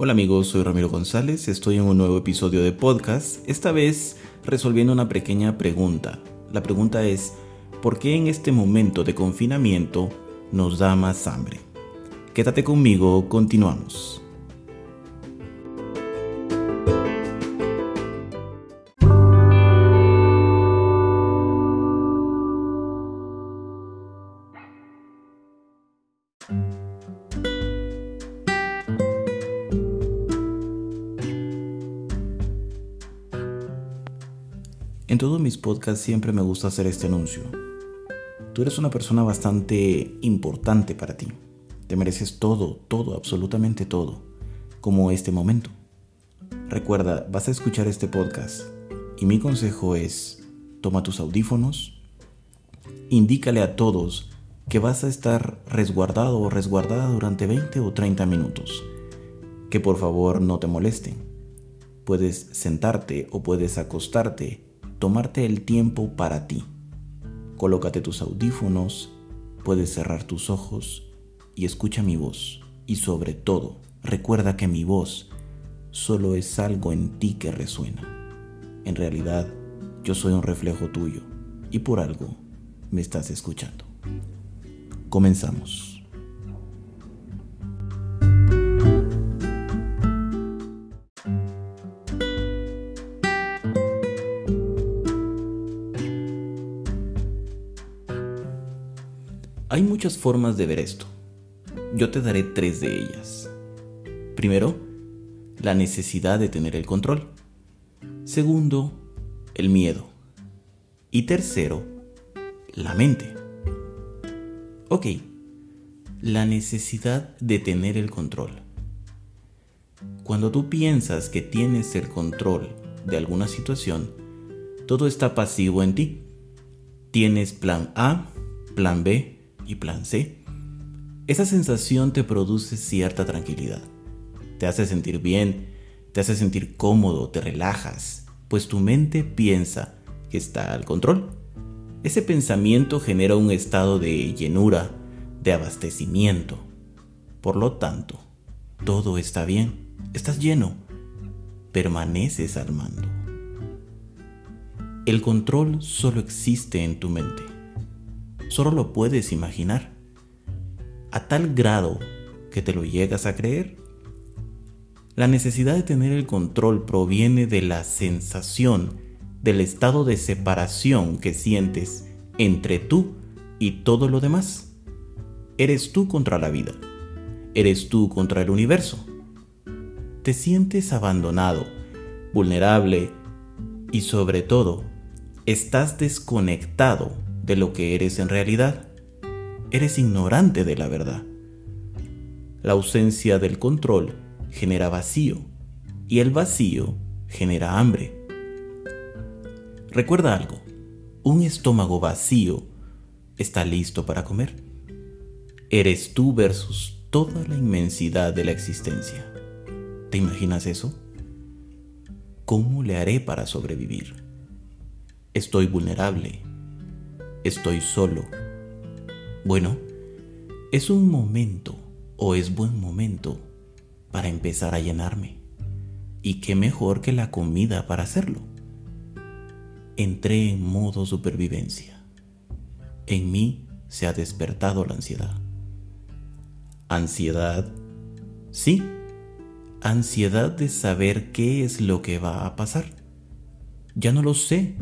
Hola amigos, soy Ramiro González, estoy en un nuevo episodio de podcast, esta vez resolviendo una pequeña pregunta. La pregunta es, ¿por qué en este momento de confinamiento nos da más hambre? Quédate conmigo, continuamos. Podcasts siempre me gusta hacer este anuncio. Tú eres una persona bastante importante para ti. Te mereces todo, todo, absolutamente todo, como este momento. Recuerda, vas a escuchar este podcast y mi consejo es, toma tus audífonos, indícale a todos que vas a estar resguardado o resguardada durante 20 o 30 minutos. Que por favor no te molesten. Puedes sentarte o puedes acostarte tomarte el tiempo para ti. Colócate tus audífonos, puedes cerrar tus ojos y escucha mi voz. Y sobre todo, recuerda que mi voz solo es algo en ti que resuena. En realidad, yo soy un reflejo tuyo y por algo me estás escuchando. Comenzamos. Formas de ver esto. Yo te daré tres de ellas. Primero, la necesidad de tener el control. Segundo, el miedo. Y tercero, la mente. Ok, la necesidad de tener el control. Cuando tú piensas que tienes el control de alguna situación, todo está pasivo en ti. Tienes plan A, plan B, y plan C, esa sensación te produce cierta tranquilidad. Te hace sentir bien, te hace sentir cómodo, te relajas, pues tu mente piensa que está al control. Ese pensamiento genera un estado de llenura, de abastecimiento. Por lo tanto, todo está bien, estás lleno, permaneces al mando. El control solo existe en tu mente solo lo puedes imaginar. A tal grado que te lo llegas a creer. La necesidad de tener el control proviene de la sensación del estado de separación que sientes entre tú y todo lo demás. Eres tú contra la vida. Eres tú contra el universo. Te sientes abandonado, vulnerable y sobre todo, estás desconectado de lo que eres en realidad. Eres ignorante de la verdad. La ausencia del control genera vacío y el vacío genera hambre. Recuerda algo, un estómago vacío está listo para comer. Eres tú versus toda la inmensidad de la existencia. ¿Te imaginas eso? ¿Cómo le haré para sobrevivir? Estoy vulnerable, estoy solo. Bueno, es un momento o es buen momento para empezar a llenarme. Y qué mejor que la comida para hacerlo. Entré en modo supervivencia. En mí se ha despertado la ansiedad. ¿Ansiedad? Sí, ansiedad de saber qué es lo que va a pasar. Ya no lo sé,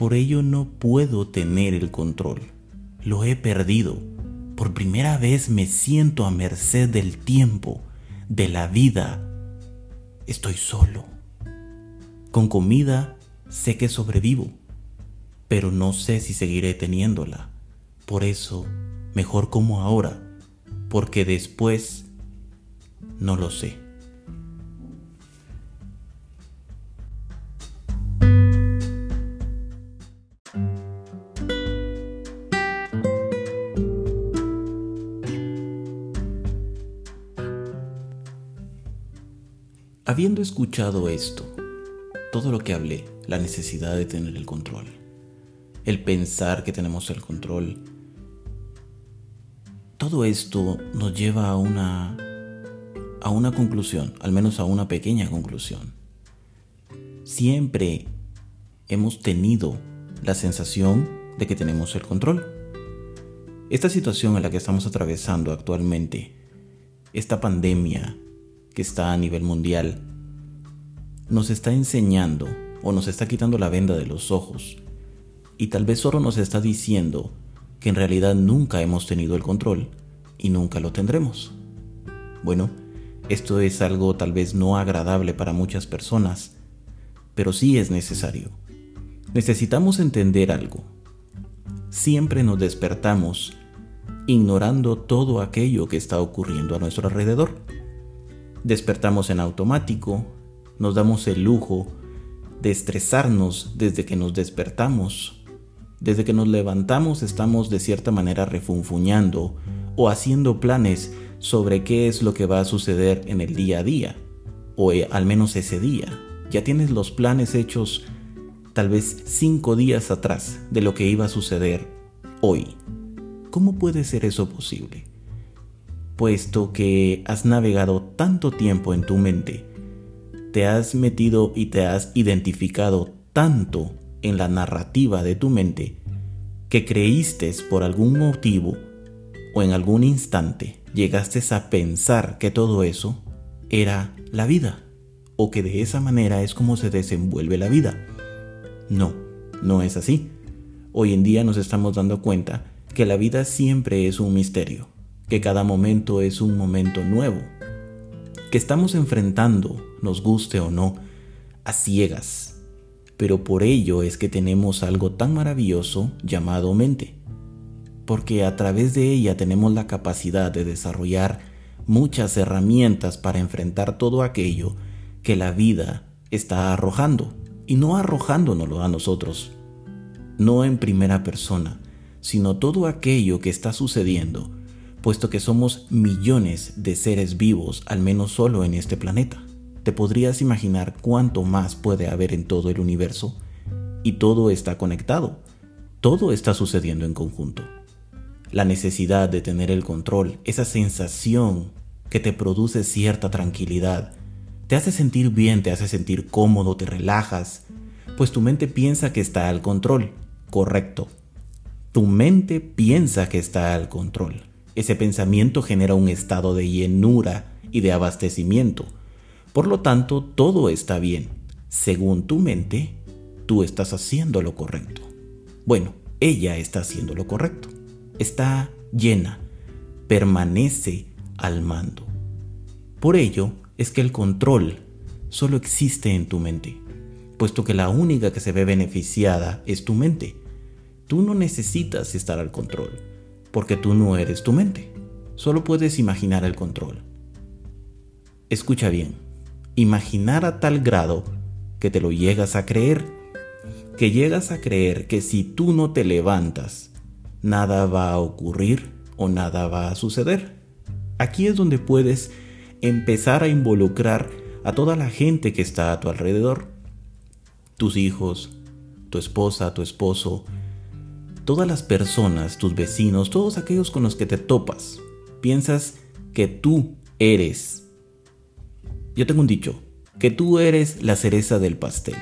por ello no puedo tener el control. Lo he perdido. Por primera vez me siento a merced del tiempo, de la vida. Estoy solo. Con comida sé que sobrevivo, pero no sé si seguiré teniéndola. Por eso, mejor como ahora, porque después no lo sé. Habiendo escuchado esto, todo lo que hablé, la necesidad de tener el control, el pensar que tenemos el control, todo esto nos lleva a una a una conclusión, al menos a una pequeña conclusión. Siempre hemos tenido la sensación de que tenemos el control. Esta situación en la que estamos atravesando actualmente, esta pandemia que está a nivel mundial, nos está enseñando o nos está quitando la venda de los ojos y tal vez solo nos está diciendo que en realidad nunca hemos tenido el control y nunca lo tendremos. Bueno, esto es algo tal vez no agradable para muchas personas, pero sí es necesario. Necesitamos entender algo. Siempre nos despertamos ignorando todo aquello que está ocurriendo a nuestro alrededor. Despertamos en automático, nos damos el lujo de estresarnos desde que nos despertamos desde que nos levantamos estamos de cierta manera refunfuñando o haciendo planes sobre qué es lo que va a suceder en el día a día, o eh, al menos ese día. Ya tienes los planes hechos tal vez cinco días atrás de lo que iba a suceder hoy. ¿Cómo puede ser eso posible? Puesto que has navegado tanto tiempo en tu mente, te has metido y te has identificado tanto en la narrativa de tu mente que creíste por algún motivo o en algún instante llegaste a pensar que todo eso era la vida o que de esa manera es como se desenvuelve la vida. No, no es así. Hoy en día nos estamos dando cuenta que la vida siempre es un misterio, que cada momento es un momento nuevo, que estamos enfrentando, nos guste o no, a ciegas, pero por ello es que tenemos algo tan maravilloso llamado mente, porque a través de ella tenemos la capacidad de desarrollar muchas herramientas para enfrentar todo aquello que la vida está arrojando, y no arrojándonoslo a nosotros, no en primera persona, sino todo aquello que está sucediendo, puesto que somos millones de seres vivos, al menos solo en este planeta. ¿Te podrías imaginar cuánto más puede haber en todo el universo? Y todo está conectado. Todo está sucediendo en conjunto. La necesidad de tener el control, esa sensación que te produce cierta tranquilidad, te hace sentir bien, te hace sentir cómodo, te relajas, pues tu mente piensa que está al control. Correcto. Tu mente piensa que está al control. Ese pensamiento genera un estado de llenura y de abastecimiento por lo tanto, todo está bien. Según tu mente, tú estás haciendo lo correcto. Bueno, ella está haciendo lo correcto. Está llena, permanece al mando. Por ello es que el control solo existe en tu mente, puesto que la única que se ve beneficiada es tu mente. Tú no necesitas estar al control, porque tú no eres tu mente. Solo puedes imaginar el control. Escucha bien imaginar a tal grado que te lo llegas a creer, que llegas a creer que si tú no te levantas, nada va a ocurrir o nada va a suceder. Aquí es donde puedes empezar a involucrar a toda la gente que está a tu alrededor, tus hijos, tu esposa, tu esposo, todas las personas, tus vecinos, todos aquellos con los que te topas. Piensas que tú eres yo tengo un dicho, que tú eres la cereza del pastel.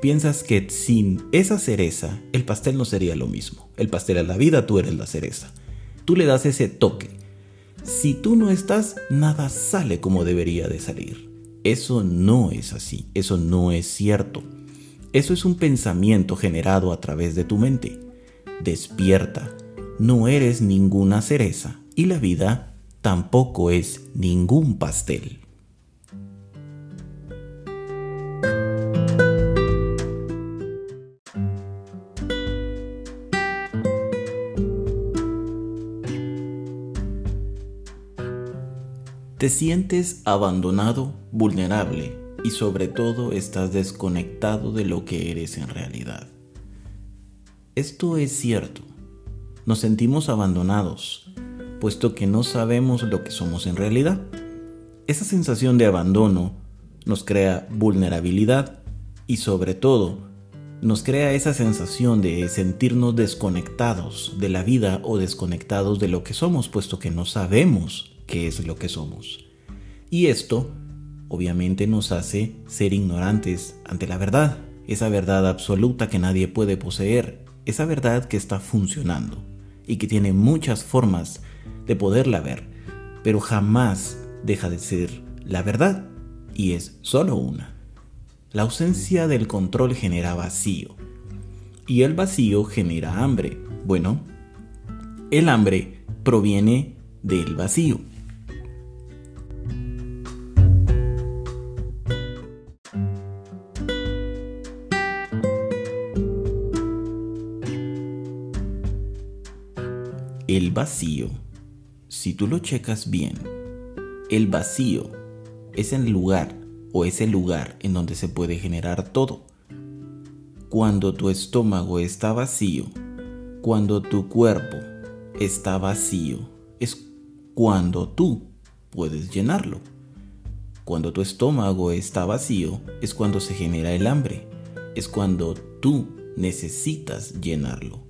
Piensas que sin esa cereza, el pastel no sería lo mismo. El pastel es la vida, tú eres la cereza. Tú le das ese toque. Si tú no estás, nada sale como debería de salir. Eso no es así, eso no es cierto. Eso es un pensamiento generado a través de tu mente. Despierta, no eres ninguna cereza y la vida tampoco es ningún pastel. Te sientes abandonado, vulnerable y sobre todo estás desconectado de lo que eres en realidad. Esto es cierto. Nos sentimos abandonados, puesto que no sabemos lo que somos en realidad. Esa sensación de abandono nos crea vulnerabilidad y sobre todo nos crea esa sensación de sentirnos desconectados de la vida o desconectados de lo que somos, puesto que no sabemos qué es lo que somos. Y esto obviamente nos hace ser ignorantes ante la verdad, esa verdad absoluta que nadie puede poseer, esa verdad que está funcionando y que tiene muchas formas de poderla ver, pero jamás deja de ser la verdad y es solo una. La ausencia del control genera vacío y el vacío genera hambre. Bueno, el hambre proviene del vacío. El vacío, si tú lo checas bien, el vacío es el lugar o es el lugar en donde se puede generar todo. Cuando tu estómago está vacío, cuando tu cuerpo está vacío, es cuando tú puedes llenarlo. Cuando tu estómago está vacío, es cuando se genera el hambre, es cuando tú necesitas llenarlo.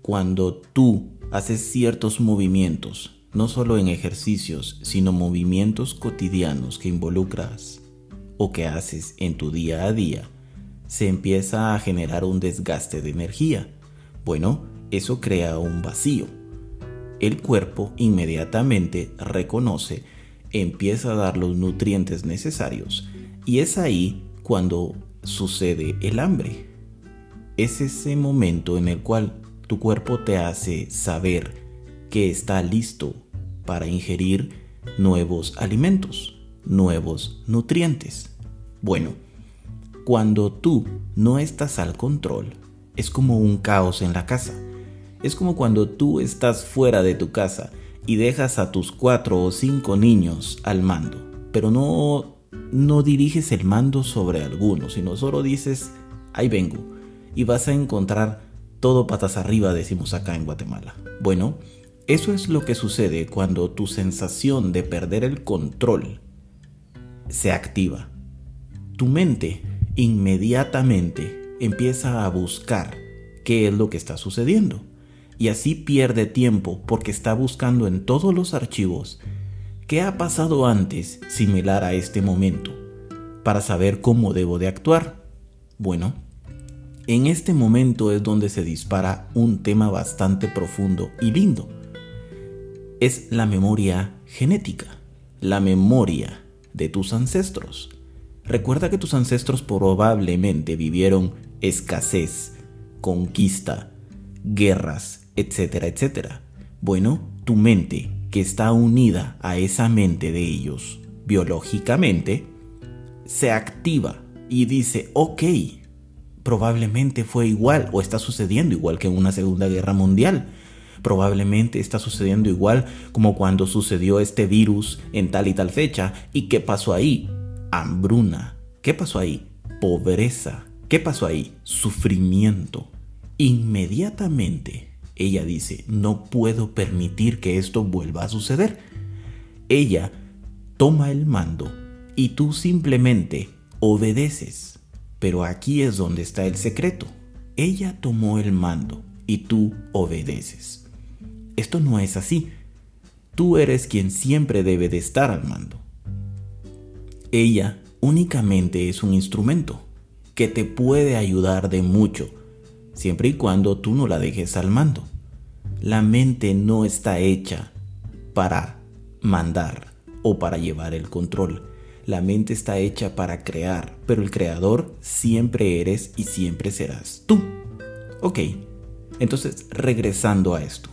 Cuando tú haces ciertos movimientos, no solo en ejercicios, sino movimientos cotidianos que involucras o que haces en tu día a día, se empieza a generar un desgaste de energía. Bueno, eso crea un vacío. El cuerpo inmediatamente reconoce, empieza a dar los nutrientes necesarios y es ahí cuando sucede el hambre. Es ese momento en el cual tu cuerpo te hace saber que está listo para ingerir nuevos alimentos, nuevos nutrientes. Bueno, cuando tú no estás al control, es como un caos en la casa. Es como cuando tú estás fuera de tu casa y dejas a tus cuatro o cinco niños al mando, pero no, no diriges el mando sobre alguno, sino solo dices, ahí vengo, y vas a encontrar todo patas arriba, decimos acá en Guatemala. Bueno, eso es lo que sucede cuando tu sensación de perder el control se activa. Tu mente inmediatamente empieza a buscar qué es lo que está sucediendo. Y así pierde tiempo porque está buscando en todos los archivos qué ha pasado antes similar a este momento para saber cómo debo de actuar. Bueno, en este momento es donde se dispara un tema bastante profundo y lindo. Es la memoria genética, la memoria de tus ancestros. Recuerda que tus ancestros probablemente vivieron escasez, conquista, guerras, etcétera, etcétera. Bueno, tu mente, que está unida a esa mente de ellos biológicamente, se activa y dice, ok, probablemente fue igual o está sucediendo igual que en una Segunda Guerra Mundial. Probablemente está sucediendo igual como cuando sucedió este virus en tal y tal fecha. ¿Y qué pasó ahí? Hambruna. ¿Qué pasó ahí? Pobreza. ¿Qué pasó ahí? Sufrimiento. Inmediatamente ella dice, no puedo permitir que esto vuelva a suceder. Ella toma el mando y tú simplemente obedeces. Pero aquí es donde está el secreto. Ella tomó el mando y tú obedeces. Esto no es así. Tú eres quien siempre debe de estar al mando. Ella únicamente es un instrumento que te puede ayudar de mucho, siempre y cuando tú no la dejes al mando. La mente no está hecha para mandar o para llevar el control. La mente está hecha para crear, pero el creador siempre eres y siempre serás tú. Ok, entonces regresando a esto.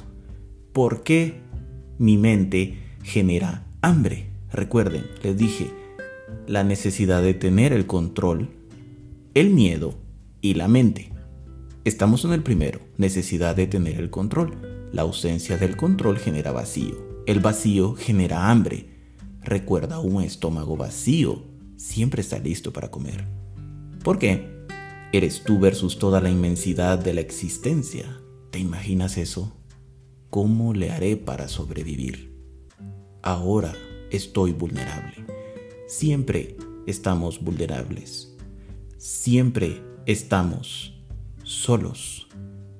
¿Por qué mi mente genera hambre? Recuerden, les dije, la necesidad de tener el control, el miedo y la mente. Estamos en el primero, necesidad de tener el control. La ausencia del control genera vacío. El vacío genera hambre. Recuerda, un estómago vacío siempre está listo para comer. ¿Por qué? Eres tú versus toda la inmensidad de la existencia. ¿Te imaginas eso? ¿Cómo le haré para sobrevivir? Ahora estoy vulnerable. Siempre estamos vulnerables. Siempre estamos solos.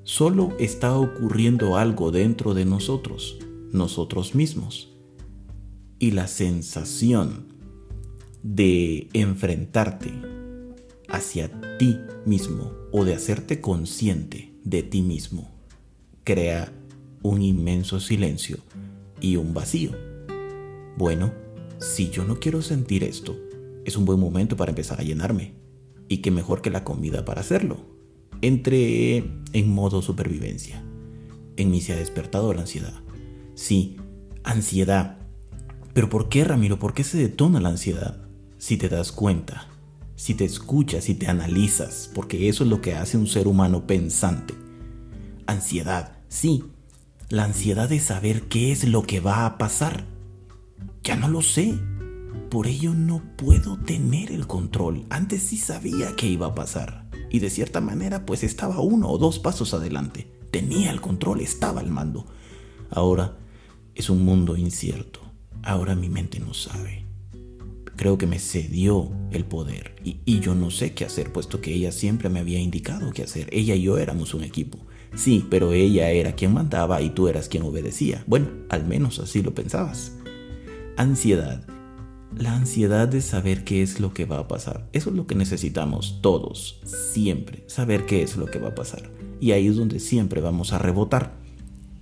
Solo está ocurriendo algo dentro de nosotros, nosotros mismos. Y la sensación de enfrentarte hacia ti mismo o de hacerte consciente de ti mismo crea un inmenso silencio y un vacío. Bueno, si yo no quiero sentir esto, es un buen momento para empezar a llenarme. Y qué mejor que la comida para hacerlo. Entré en modo supervivencia. En mí se ha despertado la ansiedad. Sí, ansiedad. Pero ¿por qué, Ramiro? ¿Por qué se detona la ansiedad? Si te das cuenta, si te escuchas, si te analizas, porque eso es lo que hace un ser humano pensante. Ansiedad, sí, la ansiedad de saber qué es lo que va a pasar. Ya no lo sé. Por ello no puedo tener el control. Antes sí sabía qué iba a pasar. Y de cierta manera pues estaba uno o dos pasos adelante. Tenía el control, estaba al mando. Ahora es un mundo incierto. Ahora mi mente no sabe. Creo que me cedió el poder y, yo no sé qué hacer, puesto que ella siempre me había indicado qué hacer. Ella y yo éramos un equipo. Sí, pero ella era quien mandaba y tú eras quien obedecía. Bueno, al menos así lo pensabas. Ansiedad. La ansiedad de saber qué es lo que va a pasar. Eso es lo que necesitamos todos, siempre, saber qué es lo que va a pasar. Y ahí es donde siempre vamos a rebotar.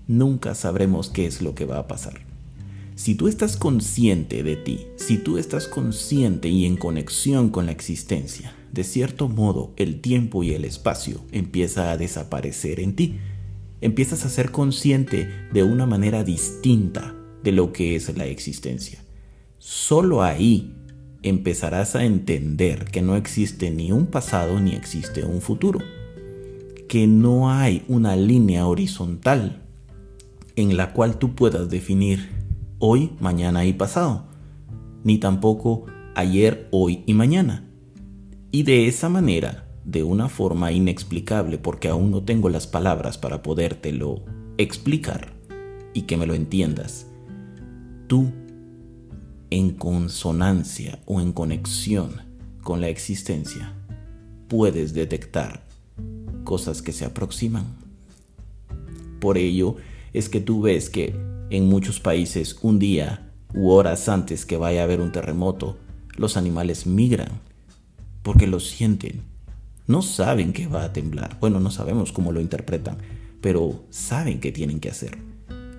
Nunca sabremos qué es lo que va a pasar. Si tú estás consciente de ti, si tú estás consciente y en conexión con la existencia, de cierto modo el tiempo y el espacio empieza a desaparecer en ti. Empiezas a ser consciente de una manera distinta de lo que es la existencia. Solo ahí empezarás a entender que no existe ni un pasado ni existe un futuro, que no hay una línea horizontal en la cual tú puedas definir hoy, mañana y pasado, ni tampoco ayer, hoy y mañana. Y de esa manera, de una forma inexplicable, porque aún no tengo las palabras para podértelo explicar y que me lo entiendas, tú, en consonancia o en conexión con la existencia, puedes detectar cosas que se aproximan. Por ello es que tú ves que en muchos países un día u horas antes que vaya a haber un terremoto, los animales migran porque lo sienten. No saben que va a temblar. Bueno, no sabemos cómo lo interpretan, pero saben que tienen que hacer.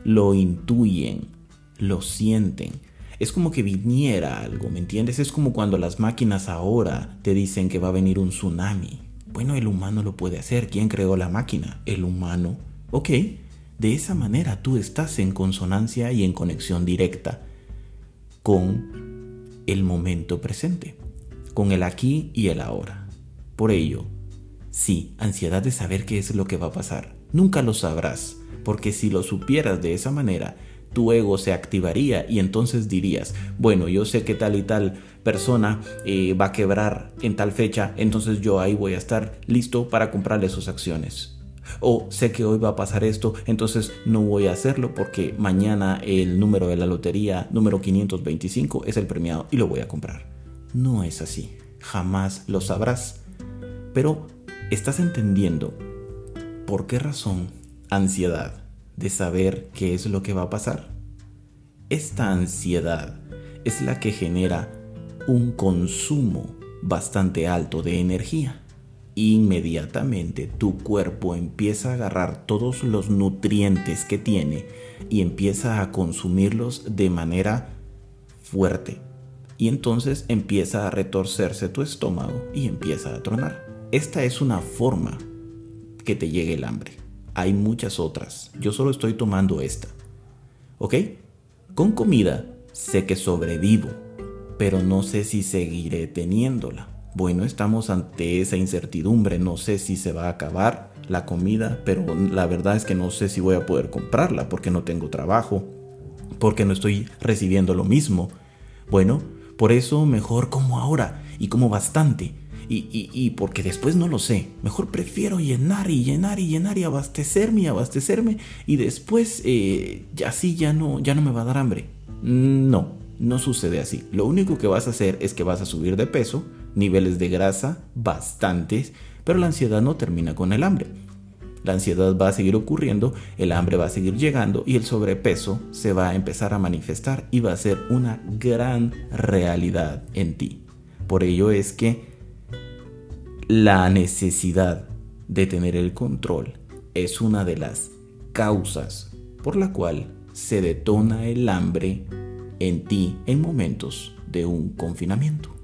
Lo intuyen, lo sienten. Es como que viniera algo, ¿me entiendes? Es como cuando las máquinas ahora te dicen que va a venir un tsunami. Bueno, el humano lo puede hacer. ¿Quién creó la máquina? El humano. Ok, de esa manera tú estás en consonancia y en conexión directa con el momento presente con el aquí y el ahora. Por ello, sí, ansiedad de saber qué es lo que va a pasar. Nunca lo sabrás, porque si lo supieras de esa manera, tu ego se activaría y entonces dirías, bueno, yo sé que tal y tal persona eh, va a quebrar en tal fecha, entonces yo ahí voy a estar listo para comprarle sus acciones. O sé que hoy va a pasar esto, entonces no voy a hacerlo porque mañana el número de la lotería, número 525, es el premiado y lo voy a comprar. No es así, jamás lo sabrás. Pero estás entendiendo por qué razón ansiedad de saber qué es lo que va a pasar. Esta ansiedad es la que genera un consumo bastante alto de energía. Inmediatamente tu cuerpo empieza a agarrar todos los nutrientes que tiene y empieza a consumirlos de manera fuerte y entonces empieza a retorcerse tu estómago y empieza a tronar. Esta es una forma que te llegue el hambre. Hay muchas otras. Yo solo estoy tomando esta. ¿Ok? Con comida sé que sobrevivo, pero no sé si seguiré teniéndola. Bueno, estamos ante esa incertidumbre. No sé si se va a acabar la comida, pero la verdad es que no sé si voy a poder comprarla porque no tengo trabajo, porque no estoy recibiendo lo mismo. Bueno, por eso mejor como ahora y como bastante. Y, y, porque después no lo sé. Mejor prefiero llenar y llenar y llenar y abastecerme y abastecerme. Y después eh, así ya no, ya no me va a dar hambre. No, no sucede así. Lo único que vas a hacer es que vas a subir de peso, niveles de grasa bastantes, pero la ansiedad no termina con el hambre. La ansiedad va a seguir ocurriendo, el hambre va a seguir llegando y el sobrepeso se va a empezar a manifestar y va a ser una gran realidad en ti. Por ello es que la necesidad de tener el control es una de las causas por la cual se detona el hambre en ti en momentos de un confinamiento.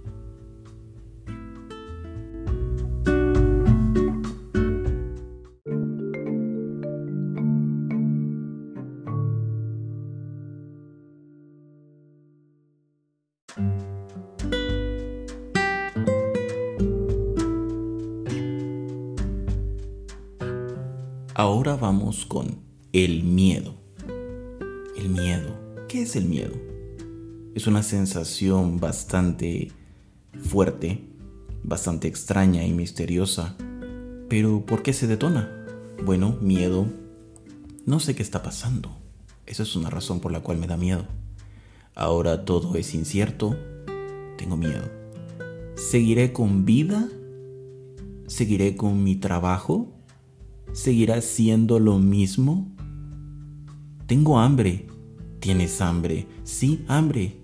Es una sensación bastante fuerte, bastante extraña y misteriosa. Pero ¿por qué se detona? Bueno, miedo. No sé qué está pasando. Esa es una razón por la cual me da miedo. Ahora todo es incierto. Tengo miedo. ¿Seguiré con vida? ¿Seguiré con mi trabajo? ¿Seguirá siendo lo mismo? Tengo hambre. ¿Tienes hambre? Sí, hambre.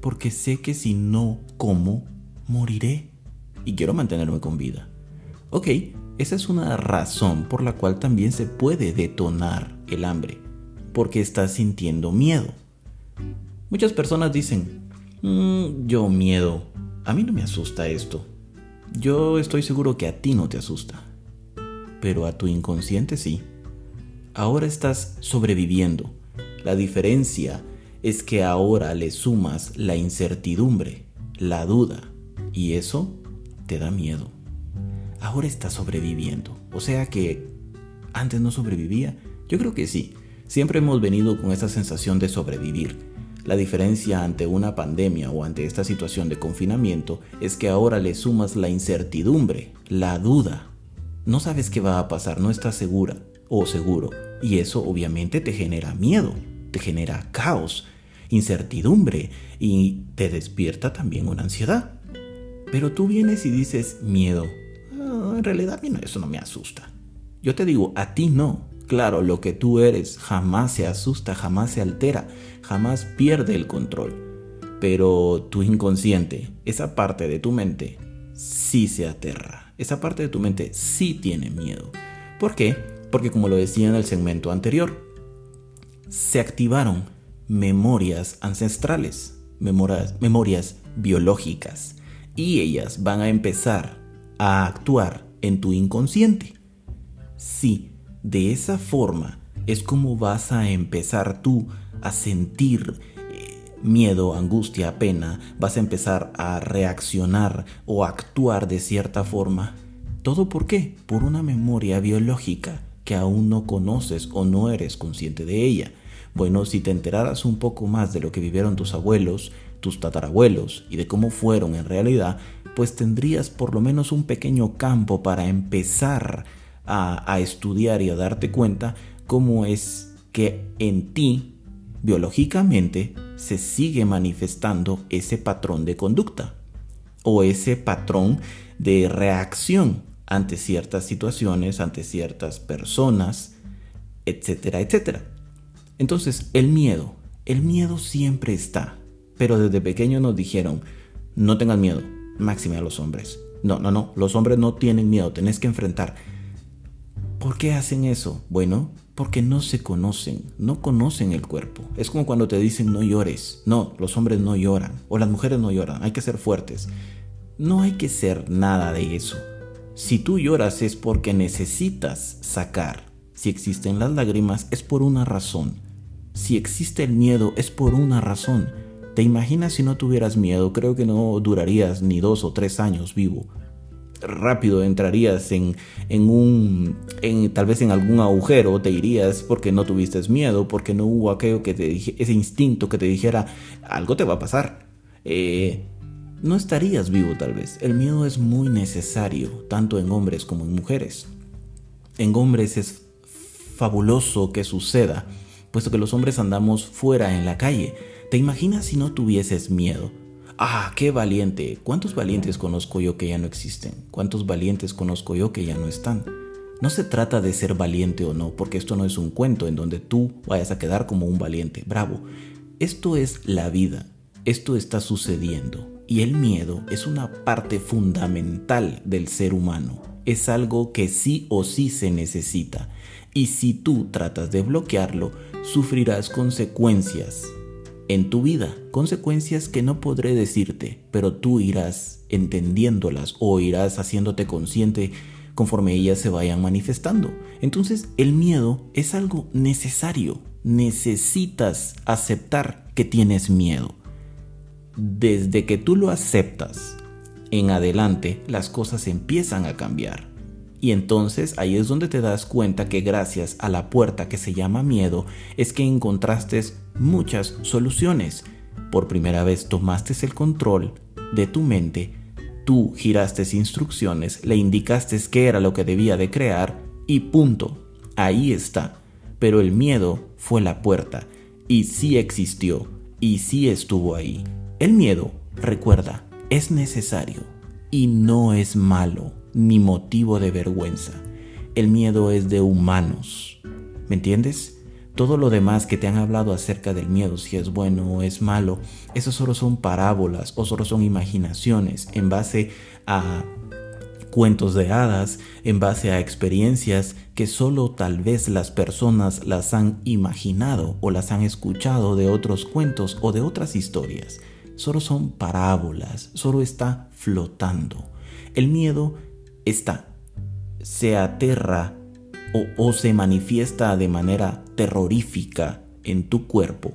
Porque sé que si no como, moriré. Y quiero mantenerme con vida. Ok, esa es una razón por la cual también se puede detonar el hambre. Porque estás sintiendo miedo. Muchas personas dicen, mm, yo miedo. A mí no me asusta esto. Yo estoy seguro que a ti no te asusta pero a tu inconsciente sí. Ahora estás sobreviviendo. La diferencia es que ahora le sumas la incertidumbre, la duda, y eso te da miedo. Ahora estás sobreviviendo. O sea que antes no sobrevivía. Yo creo que sí. Siempre hemos venido con esa sensación de sobrevivir. La diferencia ante una pandemia o ante esta situación de confinamiento es que ahora le sumas la incertidumbre, la duda, no sabes qué va a pasar, no estás segura o seguro. Y eso obviamente te genera miedo, genera caos, incertidumbre y te despierta también una ansiedad. Pero tú vienes y dices miedo. Ah, en realidad eso no me asusta. Yo te digo, a ti no. Claro, lo que tú eres jamás se asusta, jamás se altera, jamás pierde el control. Pero tu inconsciente, esa parte de tu mente, sí se aterra esa parte de tu mente sí tiene miedo. ¿Por qué? Porque como lo decía en el segmento anterior, se activaron memorias ancestrales, memorias, memorias biológicas, y ellas van a empezar a actuar en tu inconsciente. Sí, de esa forma es como vas a empezar tú a sentir miedo, angustia, pena, vas a empezar a reaccionar o actuar de cierta forma. ¿Todo por qué? Por una memoria biológica que aún no conoces o no eres consciente de ella. Bueno, si te enteraras un poco más de lo que vivieron tus abuelos, tus tatarabuelos y de cómo fueron en realidad, pues tendrías por lo menos un pequeño campo para empezar a, estudiar y a darte cuenta cómo es que en ti biológicamente se sigue manifestando ese patrón de conducta o ese patrón de reacción ante ciertas situaciones, ante ciertas personas, etcétera, etcétera. Entonces, el miedo, el miedo siempre está, pero desde pequeño nos dijeron, no tengan miedo, máxime a los hombres. No, no, no, los hombres no tienen miedo, tenés que enfrentar. ¿Por qué hacen eso? Bueno, porque no se conocen, no conocen el cuerpo. Es como cuando te dicen no llores. No, los hombres no lloran o las mujeres no lloran, hay que ser fuertes. No hay que ser nada de eso. Si tú lloras es porque necesitas sacar. Si existen las lágrimas es por una razón. Si existe el miedo es por una razón. ¿Te imaginas si no tuvieras miedo? Creo que no durarías ni dos o tres años vivo rápido entrarías en, en un, en, tal vez en algún agujero, te irías porque no tuviste miedo, porque no hubo aquello que te dije, ese instinto que te dijera, algo te va a pasar. Eh, no estarías vivo tal vez. El miedo es muy necesario, tanto en hombres como en mujeres. En hombres es fabuloso que suceda, puesto que los hombres andamos fuera en la calle. ¿Te imaginas si no tuvieses miedo? Ah, qué valiente. ¿Cuántos valientes conozco yo que ya no existen? ¿Cuántos valientes conozco yo que ya no están? No se trata de ser valiente o no, porque esto no es un cuento en donde tú vayas a quedar como un valiente. Bravo. Esto es la vida. Esto está sucediendo. Y el miedo es una parte fundamental del ser humano. Es algo que sí o sí se necesita. Y si tú tratas de bloquearlo, sufrirás consecuencias en tu vida, consecuencias que no podré decirte, pero tú irás entendiéndolas o irás haciéndote consciente conforme ellas se vayan manifestando. Entonces el miedo es algo necesario. Necesitas aceptar que tienes miedo. Desde que tú lo aceptas en adelante, las cosas empiezan a cambiar. Y entonces ahí es donde te das cuenta que gracias a la puerta que se llama miedo es que encontraste muchas soluciones. Por primera vez tomaste el control de tu mente Tú giraste instrucciones, le indicaste qué era lo que debía de crear y punto. Ahí está. Pero el miedo fue la puerta y sí existió y sí estuvo ahí. El miedo, recuerda, es necesario y no es malo ni motivo de vergüenza. El miedo es de humanos. ¿Me entiendes? Todo lo demás que te han hablado acerca del miedo, si es bueno o es malo, eso solo son parábolas o solo son imaginaciones en base a cuentos de hadas, en base a experiencias que solo tal vez las personas las han imaginado o las han escuchado de otros cuentos o de otras historias. Solo son parábolas, solo está flotando. El miedo está, se aterra o, se manifiesta de manera terrorífica en tu cuerpo.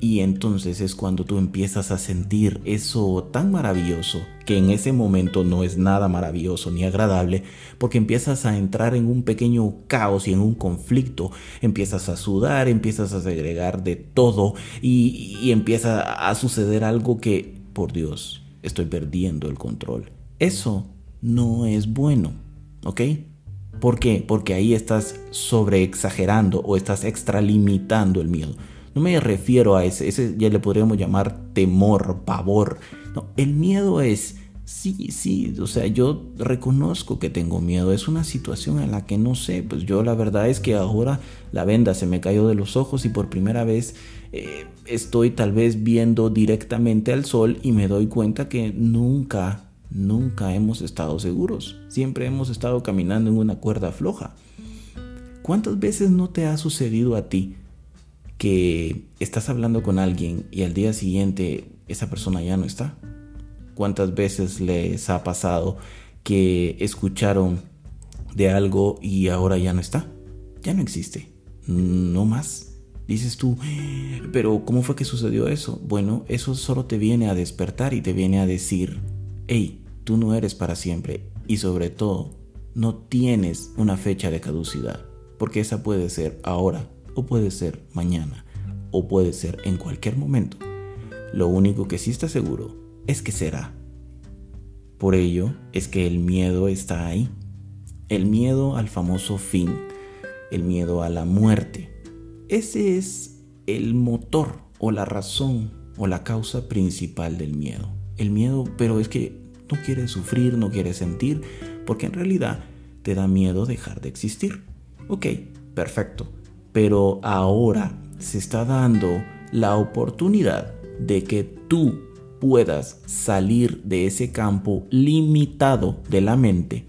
Y entonces es cuando tú empiezas a sentir eso tan maravilloso, que en ese momento no es nada maravilloso ni agradable, porque empiezas a entrar en un pequeño caos y en un conflicto, empiezas a sudar, empiezas a segregar de todo y, y empieza a suceder algo que, por Dios, estoy perdiendo el control. Eso no es bueno, ¿ok? ¿Por qué? Porque ahí estás sobreexagerando o estás extralimitando el miedo. No me refiero a ese, ese ya le podríamos llamar temor, pavor. No, el miedo es, sí, sí, o sea, yo reconozco que tengo miedo. Es una situación en la que no sé, pues yo la verdad es que ahora la venda se me cayó de los ojos y por primera vez eh, estoy tal vez viendo directamente al sol y me doy cuenta que nunca nunca hemos estado seguros. Siempre hemos estado caminando en una cuerda floja. ¿Cuántas veces no te ha sucedido a ti que estás hablando con alguien y al día siguiente esa persona ya no está? ¿Cuántas veces les ha pasado que escucharon de algo y ahora ya no está? Ya no existe. No más. Dices tú, pero ¿cómo fue que sucedió eso? Bueno, eso solo te viene a despertar y te viene a decir, hey, tú no eres para siempre y sobre todo, no tienes una fecha de caducidad, porque esa puede ser ahora o puede ser mañana o puede ser en cualquier momento. Lo único que sí está seguro es que será. Por ello es que el miedo está ahí. El miedo al famoso fin, el miedo a la muerte. Ese es el motor o la razón o la causa principal del miedo el miedo, pero es que no quieres sufrir, no quieres sentir, porque en realidad te da miedo dejar de existir. Ok, perfecto. Pero ahora se está dando la oportunidad de que tú puedas salir de ese campo limitado de la mente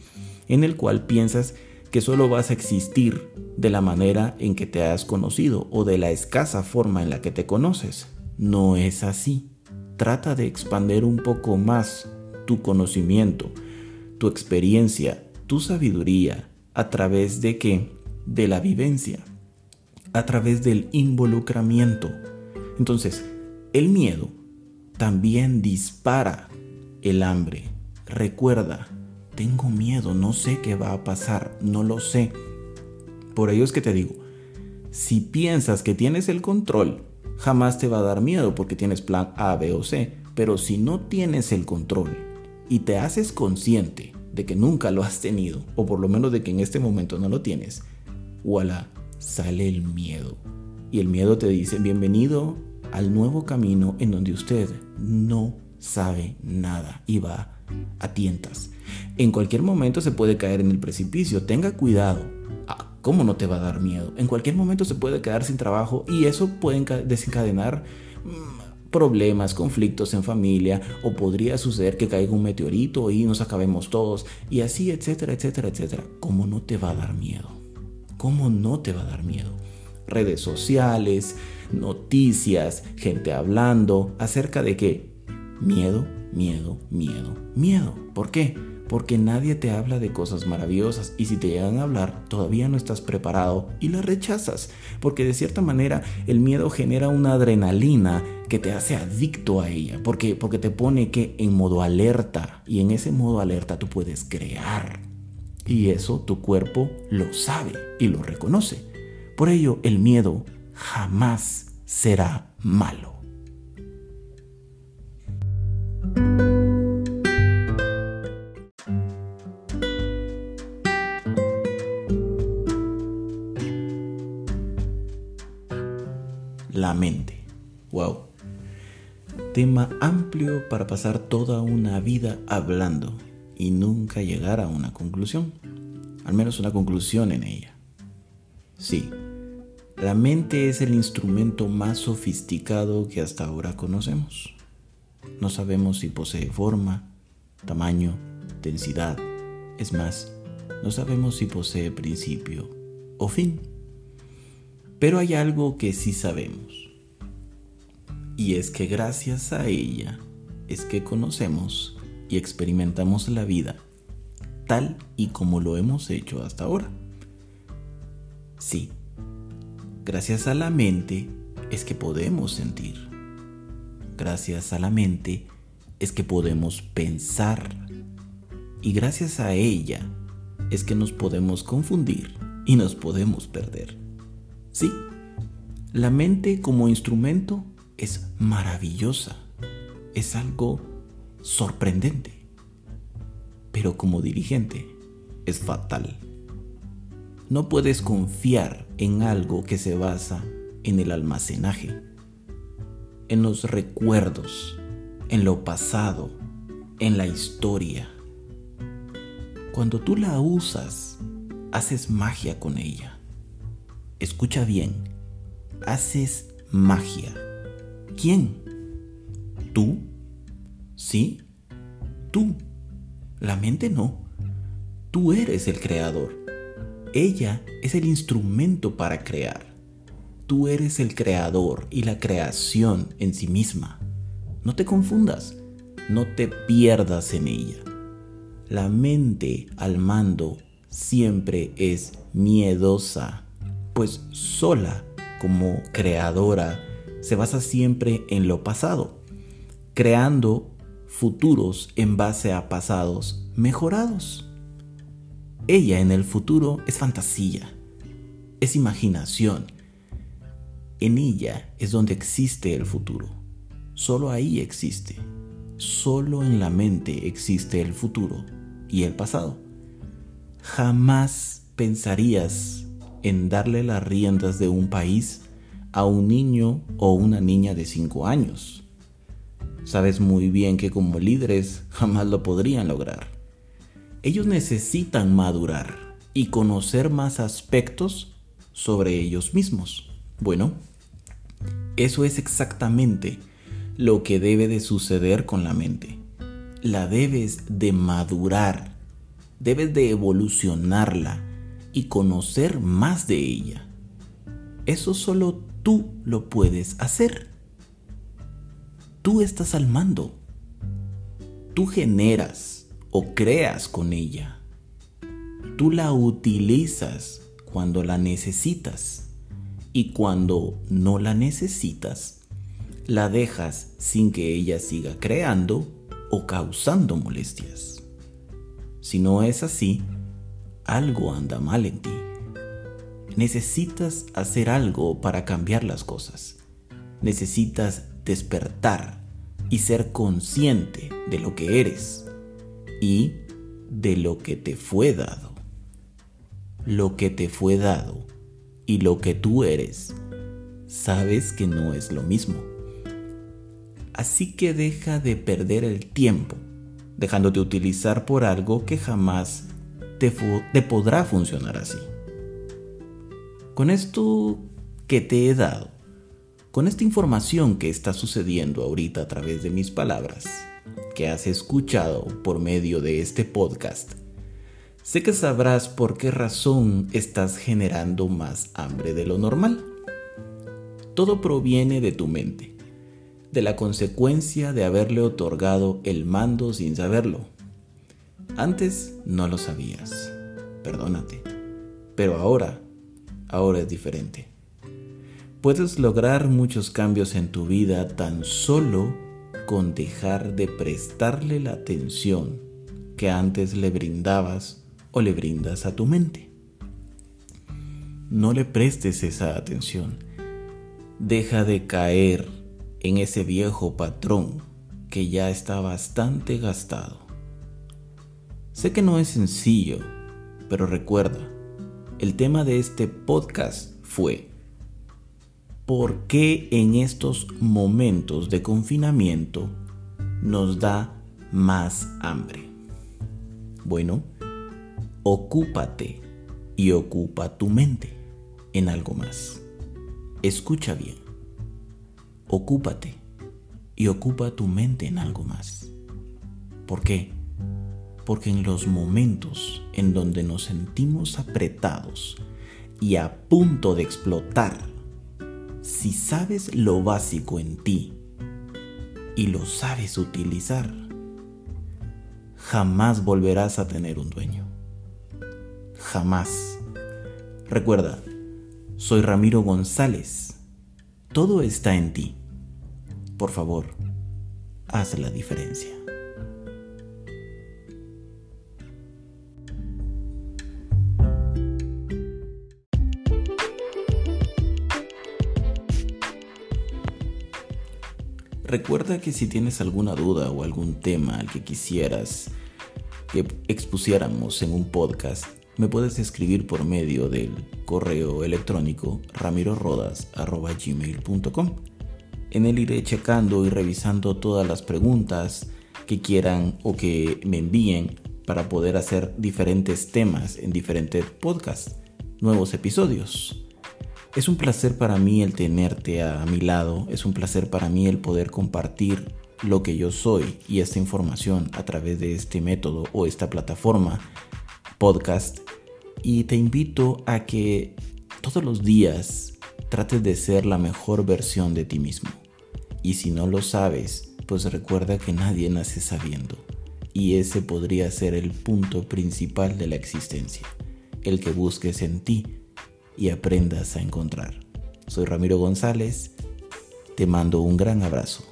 en el cual piensas que solo vas a existir de la manera en que te has conocido o de la escasa forma en la que te conoces. No es así trata de expandir un poco más tu conocimiento, tu experiencia, tu sabiduría, a través de qué? De la vivencia, a través del involucramiento. Entonces, el miedo también dispara el hambre. Recuerda, tengo miedo, no sé qué va a pasar, no lo sé. Por ello es que te digo, si piensas que tienes el control, jamás te va a dar miedo porque tienes plan A, B o C. Pero si no tienes el control y te haces consciente de que nunca lo has tenido, o por lo menos de que en este momento no lo tienes, voilà, sale el miedo. Y el miedo te dice, bienvenido al nuevo camino en donde usted no sabe nada y va a tientas. En cualquier momento se puede caer en el precipicio, tenga cuidado. Ah, ¿Cómo no te va a dar miedo? En cualquier momento se puede quedar sin trabajo y eso puede desencadenar mm, problemas, conflictos en familia o podría suceder que caiga un meteorito y nos acabemos todos y así, etcétera, etcétera, etcétera. ¿Cómo no te va a dar miedo? ¿Cómo no te va a dar miedo? Redes sociales, noticias, gente hablando acerca de qué? Miedo, miedo, miedo, miedo. ¿Por qué? Porque nadie te habla de cosas maravillosas y si te llegan a hablar todavía no estás preparado y la rechazas. Porque de cierta manera el miedo genera una adrenalina que te hace adicto a ella. Porque, porque te pone que en modo alerta y en ese modo alerta tú puedes crear y eso tu cuerpo lo sabe y lo reconoce. Por ello, el miedo jamás será malo. La mente. Wow. Tema amplio para pasar toda una vida hablando y nunca llegar a una conclusión, al menos una conclusión en ella. Sí, la mente es el instrumento más sofisticado que hasta ahora conocemos. No sabemos si posee forma, tamaño, densidad, es más, no sabemos si posee principio o fin. Pero hay algo que sí sabemos, y es que gracias a ella es que conocemos y experimentamos la vida tal y como lo hemos hecho hasta ahora. Sí, gracias a la mente es que podemos sentir. Gracias a la mente es que podemos pensar. Y gracias a ella es que nos podemos confundir y nos podemos perder. Sí, la mente como instrumento es maravillosa. Es algo sorprendente, pero como dirigente es fatal. No puedes confiar en algo que se basa en el almacenaje, en los recuerdos, en lo pasado, en la historia. Cuando tú la usas, haces magia con ella. Escucha bien, haces magia. ¿Quién? ¿Tú? Sí, tú. La mente no. Tú eres el creador. Ella es el instrumento para crear. Tú eres el creador y la creación en sí misma. No te confundas, no te pierdas en ella. La mente al mando siempre es miedosa, pues sola como creadora se basa siempre en lo pasado, creando futuros en base a pasados mejorados. Ella en el futuro es fantasía, es imaginación. En ella es donde existe el futuro. Solo ahí existe. Solo en la mente existe el futuro y el pasado. Jamás pensarías en darle las riendas de un país a un niño o una niña de 5 años Sabes muy bien que como líderes jamás lo podrían lograr. Ellos necesitan madurar y conocer más aspectos sobre ellos mismos. Bueno, eso es exactamente lo que debe de suceder con la mente. La debes de madurar, debes de evolucionarla y conocer más de ella. Eso solo tú lo puedes hacer tú estás al mando. Tú generas o creas con ella. Tú la utilizas cuando la necesitas y cuando no la necesitas, la dejas sin que ella siga creando o causando molestias. Si no es así, algo anda mal en ti. Necesitas hacer algo para cambiar las cosas. Necesitas despertar y ser consciente de lo que eres y de lo que te fue dado. Lo que te fue dado y lo que tú eres, sabes que no es lo mismo. Así que deja de perder el tiempo dejándote utilizar por algo que jamás te, podrá funcionar así. Con esto que te he dado, con esta información que está sucediendo ahorita a través de mis palabras, que has escuchado por medio de este podcast, sé que sabrás por qué razón estás generando más hambre de lo normal. Todo proviene de tu mente, de la consecuencia de haberle otorgado el mando sin saberlo. Antes no lo sabías, perdónate, pero ahora, ahora es diferente. Puedes lograr muchos cambios en tu vida tan solo con dejar de prestarle la atención que antes le brindabas o le brindas a tu mente. No le prestes esa atención. Deja de caer en ese viejo patrón que ya está bastante gastado. Sé que no es sencillo, pero recuerda, el tema de este podcast fue por qué en estos momentos de confinamiento nos da más hambre. Bueno, ocúpate y ocupa tu mente en algo más. Escucha bien. Ocúpate y ocupa tu mente en algo más. ¿Por qué? Porque en los momentos en donde nos sentimos apretados y a punto de explotar si sabes lo básico en ti y lo sabes utilizar, jamás volverás a tener un dueño. Jamás. Recuerda, soy Ramiro González. Todo está en ti. Por favor, haz la diferencia. Recuerda que si tienes alguna duda o algún tema al que quisieras que expusiéramos en un podcast, me puedes escribir por medio del correo electrónico ramirorodas.gmail.com. En él iré checando y revisando todas las preguntas que quieran o que me envíen para poder hacer diferentes temas en diferentes podcasts, nuevos episodios. Es un placer para mí el tenerte a mi lado, es un placer para mí el poder compartir lo que yo soy y esta información a través de este método o esta plataforma podcast y te invito a que todos los días trates de ser la mejor versión de ti mismo. Y si no lo sabes, pues recuerda que nadie nace sabiendo. Y ese podría ser el punto principal de la existencia, el que busques en ti y aprendas a encontrar. Soy Ramiro González, te mando un gran abrazo.